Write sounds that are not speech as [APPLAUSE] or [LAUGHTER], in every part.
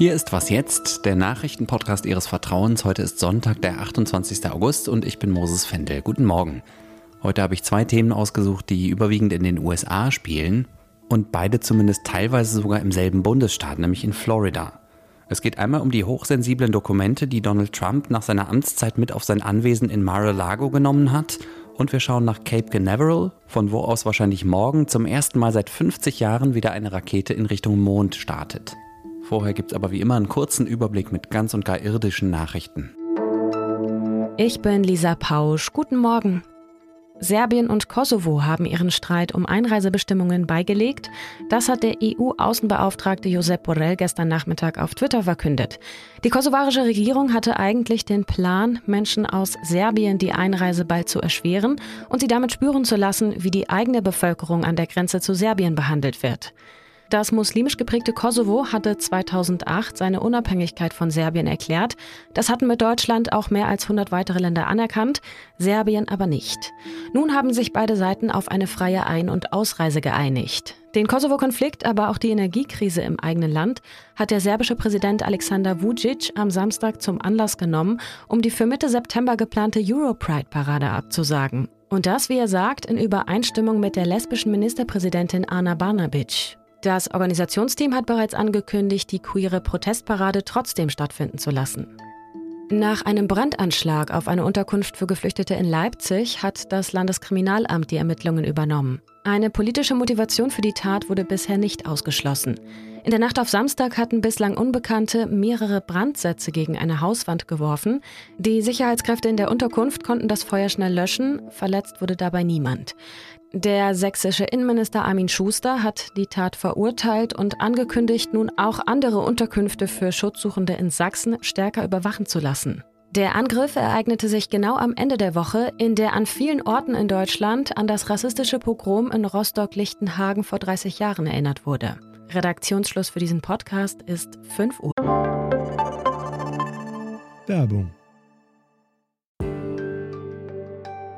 Hier ist Was jetzt, der Nachrichtenpodcast Ihres Vertrauens. Heute ist Sonntag, der 28. August und ich bin Moses Fendel. Guten Morgen. Heute habe ich zwei Themen ausgesucht, die überwiegend in den USA spielen und beide zumindest teilweise sogar im selben Bundesstaat, nämlich in Florida. Es geht einmal um die hochsensiblen Dokumente, die Donald Trump nach seiner Amtszeit mit auf sein Anwesen in Mar-a-Lago genommen hat. Und wir schauen nach Cape Canaveral, von wo aus wahrscheinlich morgen zum ersten Mal seit 50 Jahren wieder eine Rakete in Richtung Mond startet. Vorher gibt es aber wie immer einen kurzen Überblick mit ganz und gar irdischen Nachrichten. Ich bin Lisa Pausch. Guten Morgen. Serbien und Kosovo haben ihren Streit um Einreisebestimmungen beigelegt. Das hat der EU-Außenbeauftragte Josep Borrell gestern Nachmittag auf Twitter verkündet. Die kosovarische Regierung hatte eigentlich den Plan, Menschen aus Serbien die Einreise bald zu erschweren und sie damit spüren zu lassen, wie die eigene Bevölkerung an der Grenze zu Serbien behandelt wird. Das muslimisch geprägte Kosovo hatte 2008 seine Unabhängigkeit von Serbien erklärt. Das hatten mit Deutschland auch mehr als 100 weitere Länder anerkannt, Serbien aber nicht. Nun haben sich beide Seiten auf eine freie Ein- und Ausreise geeinigt. Den Kosovo-Konflikt, aber auch die Energiekrise im eigenen Land hat der serbische Präsident Alexander Vucic am Samstag zum Anlass genommen, um die für Mitte September geplante Europride-Parade abzusagen. Und das, wie er sagt, in Übereinstimmung mit der lesbischen Ministerpräsidentin Ana Barnabic. Das Organisationsteam hat bereits angekündigt, die queere Protestparade trotzdem stattfinden zu lassen. Nach einem Brandanschlag auf eine Unterkunft für Geflüchtete in Leipzig hat das Landeskriminalamt die Ermittlungen übernommen. Eine politische Motivation für die Tat wurde bisher nicht ausgeschlossen. In der Nacht auf Samstag hatten bislang Unbekannte mehrere Brandsätze gegen eine Hauswand geworfen. Die Sicherheitskräfte in der Unterkunft konnten das Feuer schnell löschen, verletzt wurde dabei niemand. Der sächsische Innenminister Armin Schuster hat die Tat verurteilt und angekündigt, nun auch andere Unterkünfte für Schutzsuchende in Sachsen stärker überwachen zu lassen. Der Angriff ereignete sich genau am Ende der Woche, in der an vielen Orten in Deutschland an das rassistische Pogrom in Rostock-Lichtenhagen vor 30 Jahren erinnert wurde. Redaktionsschluss für diesen Podcast ist 5 Uhr. Werbung.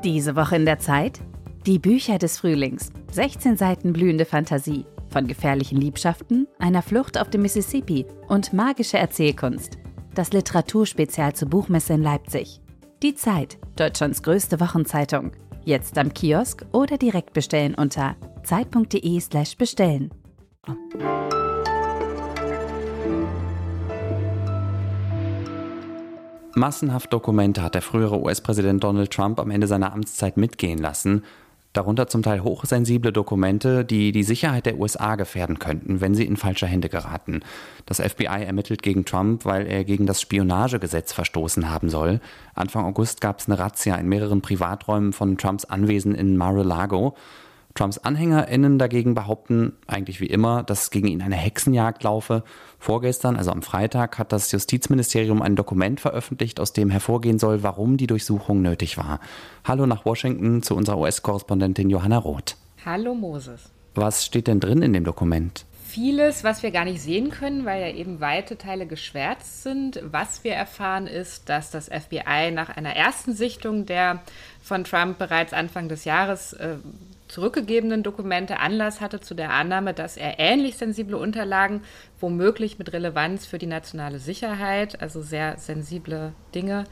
Diese Woche in der Zeit? Die Bücher des Frühlings. 16 Seiten blühende Fantasie. Von gefährlichen Liebschaften, einer Flucht auf dem Mississippi und magische Erzählkunst. Das Literaturspezial zur Buchmesse in Leipzig. Die Zeit, Deutschlands größte Wochenzeitung. Jetzt am Kiosk oder direkt bestellen unter zeit.de/slash bestellen. Massenhaft Dokumente hat der frühere US-Präsident Donald Trump am Ende seiner Amtszeit mitgehen lassen darunter zum Teil hochsensible Dokumente, die die Sicherheit der USA gefährden könnten, wenn sie in falsche Hände geraten. Das FBI ermittelt gegen Trump, weil er gegen das Spionagegesetz verstoßen haben soll. Anfang August gab es eine Razzia in mehreren Privaträumen von Trumps Anwesen in Mar-a-Lago. Trumps AnhängerInnen dagegen behaupten, eigentlich wie immer, dass gegen ihn eine Hexenjagd laufe. Vorgestern, also am Freitag, hat das Justizministerium ein Dokument veröffentlicht, aus dem hervorgehen soll, warum die Durchsuchung nötig war. Hallo nach Washington zu unserer US-Korrespondentin Johanna Roth. Hallo Moses. Was steht denn drin in dem Dokument? Vieles, was wir gar nicht sehen können, weil ja eben weite Teile geschwärzt sind. Was wir erfahren ist, dass das FBI nach einer ersten Sichtung der von Trump bereits Anfang des Jahres äh, zurückgegebenen Dokumente Anlass hatte zu der Annahme, dass er ähnlich sensible Unterlagen, womöglich mit Relevanz für die nationale Sicherheit, also sehr sensible Dinge,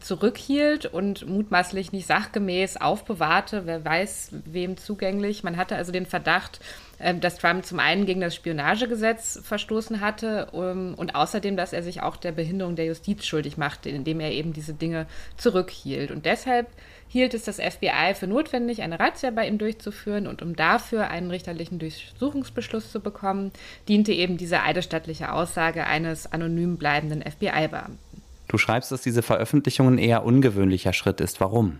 zurückhielt und mutmaßlich nicht sachgemäß aufbewahrte, wer weiß wem zugänglich. Man hatte also den Verdacht, ähm, dass Trump zum einen gegen das Spionagegesetz verstoßen hatte ähm, und außerdem, dass er sich auch der Behinderung der Justiz schuldig machte, indem er eben diese Dinge zurückhielt. Und deshalb hielt es das FBI für notwendig, eine Razzia bei ihm durchzuführen und um dafür einen richterlichen Durchsuchungsbeschluss zu bekommen, diente eben diese eidesstattliche Aussage eines anonym bleibenden FBI-Beamten. Du schreibst, dass diese Veröffentlichung ein eher ungewöhnlicher Schritt ist. Warum?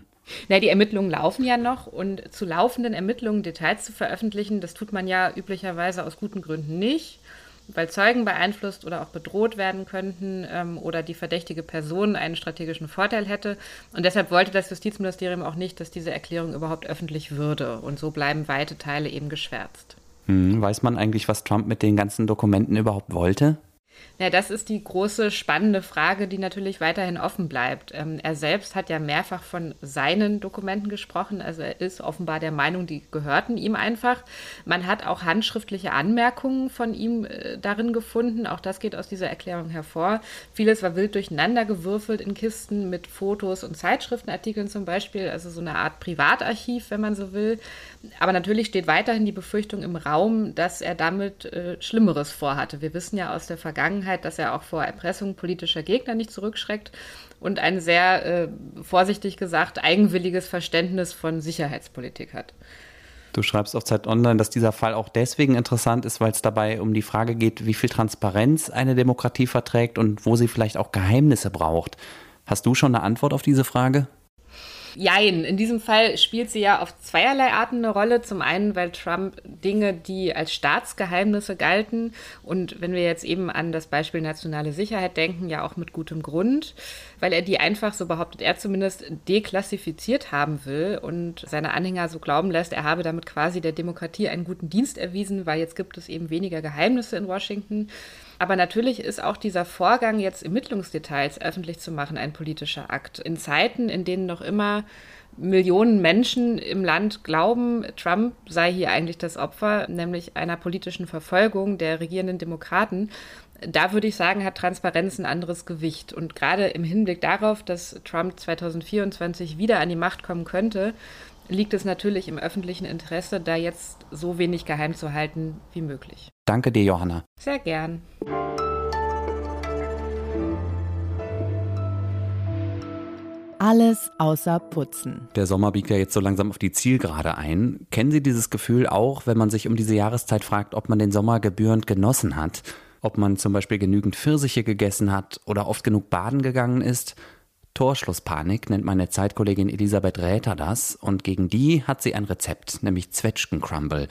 Na, die Ermittlungen laufen ja noch und zu laufenden Ermittlungen Details zu veröffentlichen, das tut man ja üblicherweise aus guten Gründen nicht, weil Zeugen beeinflusst oder auch bedroht werden könnten ähm, oder die verdächtige Person einen strategischen Vorteil hätte. Und deshalb wollte das Justizministerium auch nicht, dass diese Erklärung überhaupt öffentlich würde. Und so bleiben weite Teile eben geschwärzt. Hm, weiß man eigentlich, was Trump mit den ganzen Dokumenten überhaupt wollte? Ja, das ist die große spannende Frage, die natürlich weiterhin offen bleibt. Ähm, er selbst hat ja mehrfach von seinen Dokumenten gesprochen. Also er ist offenbar der Meinung, die gehörten ihm einfach. Man hat auch handschriftliche Anmerkungen von ihm äh, darin gefunden. Auch das geht aus dieser Erklärung hervor. Vieles war wild durcheinander gewürfelt in Kisten mit Fotos und Zeitschriftenartikeln zum Beispiel. Also so eine Art Privatarchiv, wenn man so will. Aber natürlich steht weiterhin die Befürchtung im Raum, dass er damit äh, Schlimmeres vorhatte. Wir wissen ja aus der Vergangenheit, Vergangenheit, dass er auch vor Erpressung politischer Gegner nicht zurückschreckt und ein sehr, äh, vorsichtig gesagt, eigenwilliges Verständnis von Sicherheitspolitik hat. Du schreibst auf Zeit Online, dass dieser Fall auch deswegen interessant ist, weil es dabei um die Frage geht, wie viel Transparenz eine Demokratie verträgt und wo sie vielleicht auch Geheimnisse braucht. Hast du schon eine Antwort auf diese Frage? Jein, in diesem Fall spielt sie ja auf zweierlei Arten eine Rolle. Zum einen, weil Trump Dinge, die als Staatsgeheimnisse galten und wenn wir jetzt eben an das Beispiel nationale Sicherheit denken, ja auch mit gutem Grund, weil er die einfach, so behauptet er zumindest, deklassifiziert haben will und seine Anhänger so glauben lässt, er habe damit quasi der Demokratie einen guten Dienst erwiesen, weil jetzt gibt es eben weniger Geheimnisse in Washington. Aber natürlich ist auch dieser Vorgang, jetzt Ermittlungsdetails öffentlich zu machen, ein politischer Akt. In Zeiten, in denen noch immer Millionen Menschen im Land glauben, Trump sei hier eigentlich das Opfer, nämlich einer politischen Verfolgung der regierenden Demokraten. Da würde ich sagen, hat Transparenz ein anderes Gewicht. Und gerade im Hinblick darauf, dass Trump 2024 wieder an die Macht kommen könnte, liegt es natürlich im öffentlichen Interesse, da jetzt so wenig geheim zu halten wie möglich. Danke dir, Johanna. Sehr gern. Alles außer Putzen. Der Sommer biegt ja jetzt so langsam auf die Zielgerade ein. Kennen Sie dieses Gefühl auch, wenn man sich um diese Jahreszeit fragt, ob man den Sommer gebührend genossen hat? Ob man zum Beispiel genügend Pfirsiche gegessen hat oder oft genug baden gegangen ist? Torschlusspanik nennt meine Zeitkollegin Elisabeth Räther das und gegen die hat sie ein Rezept, nämlich Zwetschgencrumble.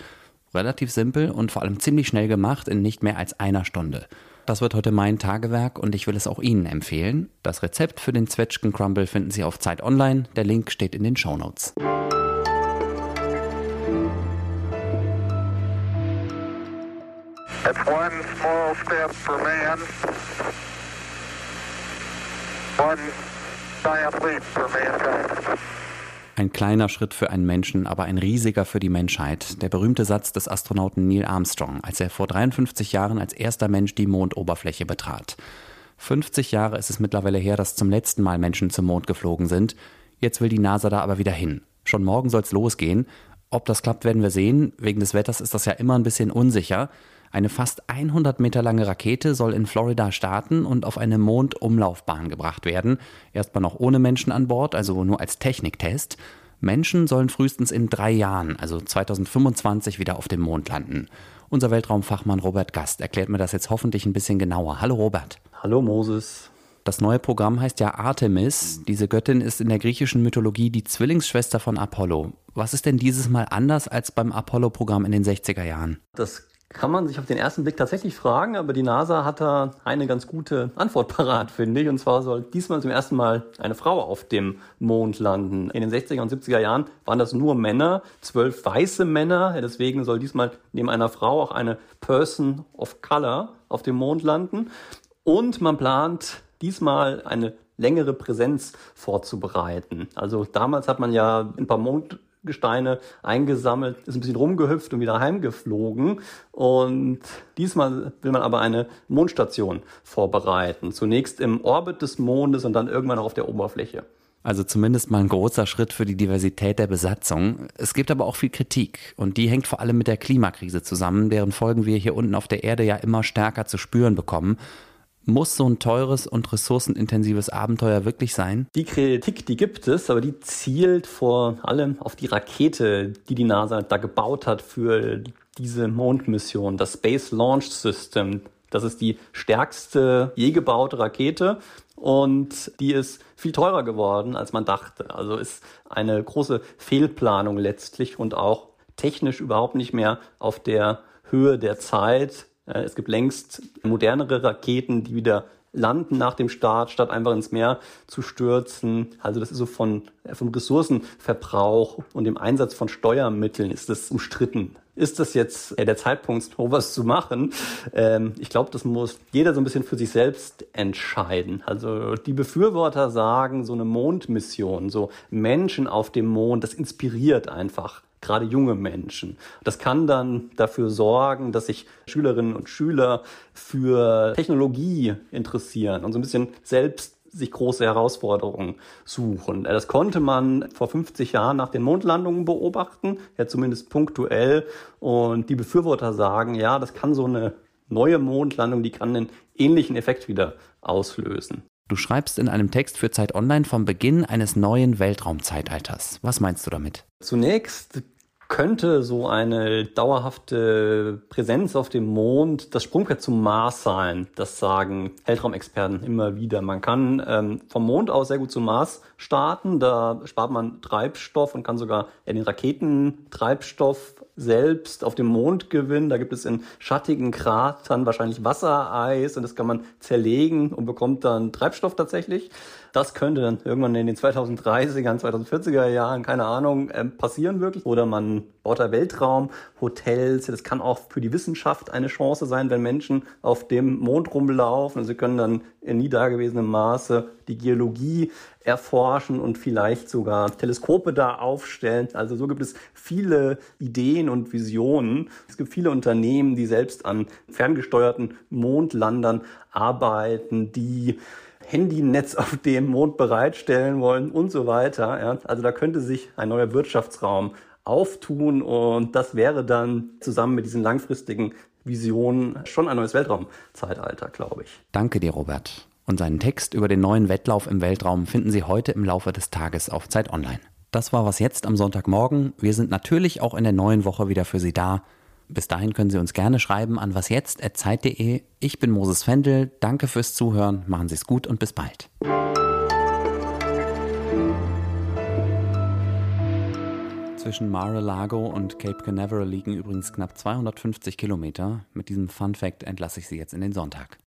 Relativ simpel und vor allem ziemlich schnell gemacht in nicht mehr als einer Stunde. Das wird heute mein Tagewerk und ich will es auch Ihnen empfehlen. Das Rezept für den Zwetschgencrumble finden Sie auf Zeit Online. Der Link steht in den Shownotes. It's one small step for man, one ein kleiner Schritt für einen Menschen, aber ein riesiger für die Menschheit. Der berühmte Satz des Astronauten Neil Armstrong, als er vor 53 Jahren als erster Mensch die Mondoberfläche betrat. 50 Jahre ist es mittlerweile her, dass zum letzten Mal Menschen zum Mond geflogen sind. Jetzt will die NASA da aber wieder hin. Schon morgen soll es losgehen. Ob das klappt, werden wir sehen. Wegen des Wetters ist das ja immer ein bisschen unsicher. Eine fast 100 Meter lange Rakete soll in Florida starten und auf eine Mondumlaufbahn gebracht werden. Erstmal noch ohne Menschen an Bord, also nur als Techniktest. Menschen sollen frühestens in drei Jahren, also 2025, wieder auf dem Mond landen. Unser Weltraumfachmann Robert Gast erklärt mir das jetzt hoffentlich ein bisschen genauer. Hallo Robert. Hallo Moses. Das neue Programm heißt ja Artemis. Diese Göttin ist in der griechischen Mythologie die Zwillingsschwester von Apollo. Was ist denn dieses Mal anders als beim Apollo-Programm in den 60er Jahren? Das kann man sich auf den ersten Blick tatsächlich fragen, aber die NASA hat da eine ganz gute Antwort [LAUGHS] parat, finde ich. Und zwar soll diesmal zum ersten Mal eine Frau auf dem Mond landen. In den 60er und 70er Jahren waren das nur Männer, zwölf weiße Männer. Deswegen soll diesmal neben einer Frau auch eine Person of Color auf dem Mond landen. Und man plant diesmal eine längere Präsenz vorzubereiten. Also damals hat man ja ein paar Mond Gesteine eingesammelt, ist ein bisschen rumgehüpft und wieder heimgeflogen. Und diesmal will man aber eine Mondstation vorbereiten. Zunächst im Orbit des Mondes und dann irgendwann auch auf der Oberfläche. Also zumindest mal ein großer Schritt für die Diversität der Besatzung. Es gibt aber auch viel Kritik und die hängt vor allem mit der Klimakrise zusammen, deren Folgen wir hier unten auf der Erde ja immer stärker zu spüren bekommen. Muss so ein teures und ressourcenintensives Abenteuer wirklich sein? Die Kritik, die gibt es, aber die zielt vor allem auf die Rakete, die die NASA da gebaut hat für diese Mondmission, das Space Launch System. Das ist die stärkste je gebaute Rakete und die ist viel teurer geworden, als man dachte. Also ist eine große Fehlplanung letztlich und auch technisch überhaupt nicht mehr auf der Höhe der Zeit, es gibt längst modernere Raketen, die wieder landen nach dem Start, statt einfach ins Meer zu stürzen. Also das ist so von, vom Ressourcenverbrauch und dem Einsatz von Steuermitteln ist das umstritten ist das jetzt der Zeitpunkt, um was zu machen? Ähm, ich glaube, das muss jeder so ein bisschen für sich selbst entscheiden. Also die Befürworter sagen, so eine Mondmission, so Menschen auf dem Mond, das inspiriert einfach gerade junge Menschen. Das kann dann dafür sorgen, dass sich Schülerinnen und Schüler für Technologie interessieren und so ein bisschen selbst sich große Herausforderungen suchen. Das konnte man vor 50 Jahren nach den Mondlandungen beobachten, ja zumindest punktuell. Und die Befürworter sagen, ja, das kann so eine neue Mondlandung, die kann einen ähnlichen Effekt wieder auslösen. Du schreibst in einem Text für Zeit Online vom Beginn eines neuen Weltraumzeitalters. Was meinst du damit? Zunächst könnte so eine dauerhafte Präsenz auf dem Mond das Sprungbrett zum Mars sein. Das sagen Weltraumexperten immer wieder. Man kann ähm, vom Mond aus sehr gut zum Mars starten. Da spart man Treibstoff und kann sogar den Raketentreibstoff selbst auf dem Mond gewinnen. Da gibt es in schattigen Kratern wahrscheinlich Wassereis und das kann man zerlegen und bekommt dann Treibstoff tatsächlich. Das könnte dann irgendwann in den 2030er, 2040er Jahren, keine Ahnung, ähm, passieren wirklich. Oder man baut da Weltraumhotels. Das kann auch für die Wissenschaft eine Chance sein, wenn Menschen auf dem Mond rumlaufen. Und sie können dann in nie dagewesenem Maße die Geologie erforschen und vielleicht sogar Teleskope da aufstellen. Also so gibt es viele Ideen und Visionen. Es gibt viele Unternehmen, die selbst an ferngesteuerten Mondlandern arbeiten, die Handynetz auf dem Mond bereitstellen wollen und so weiter. Ja. Also da könnte sich ein neuer Wirtschaftsraum auftun und das wäre dann zusammen mit diesen langfristigen Visionen schon ein neues Weltraumzeitalter, glaube ich. Danke dir, Robert. Und seinen Text über den neuen Wettlauf im Weltraum finden Sie heute im Laufe des Tages auf Zeit Online. Das war was jetzt am Sonntagmorgen. Wir sind natürlich auch in der neuen Woche wieder für Sie da. Bis dahin können Sie uns gerne schreiben an wasjetzt.zeit.de. Ich bin Moses Fendel. Danke fürs Zuhören. Machen Sie es gut und bis bald. Zwischen Mar-a-Lago und Cape Canaveral liegen übrigens knapp 250 Kilometer. Mit diesem Fun Fact entlasse ich Sie jetzt in den Sonntag.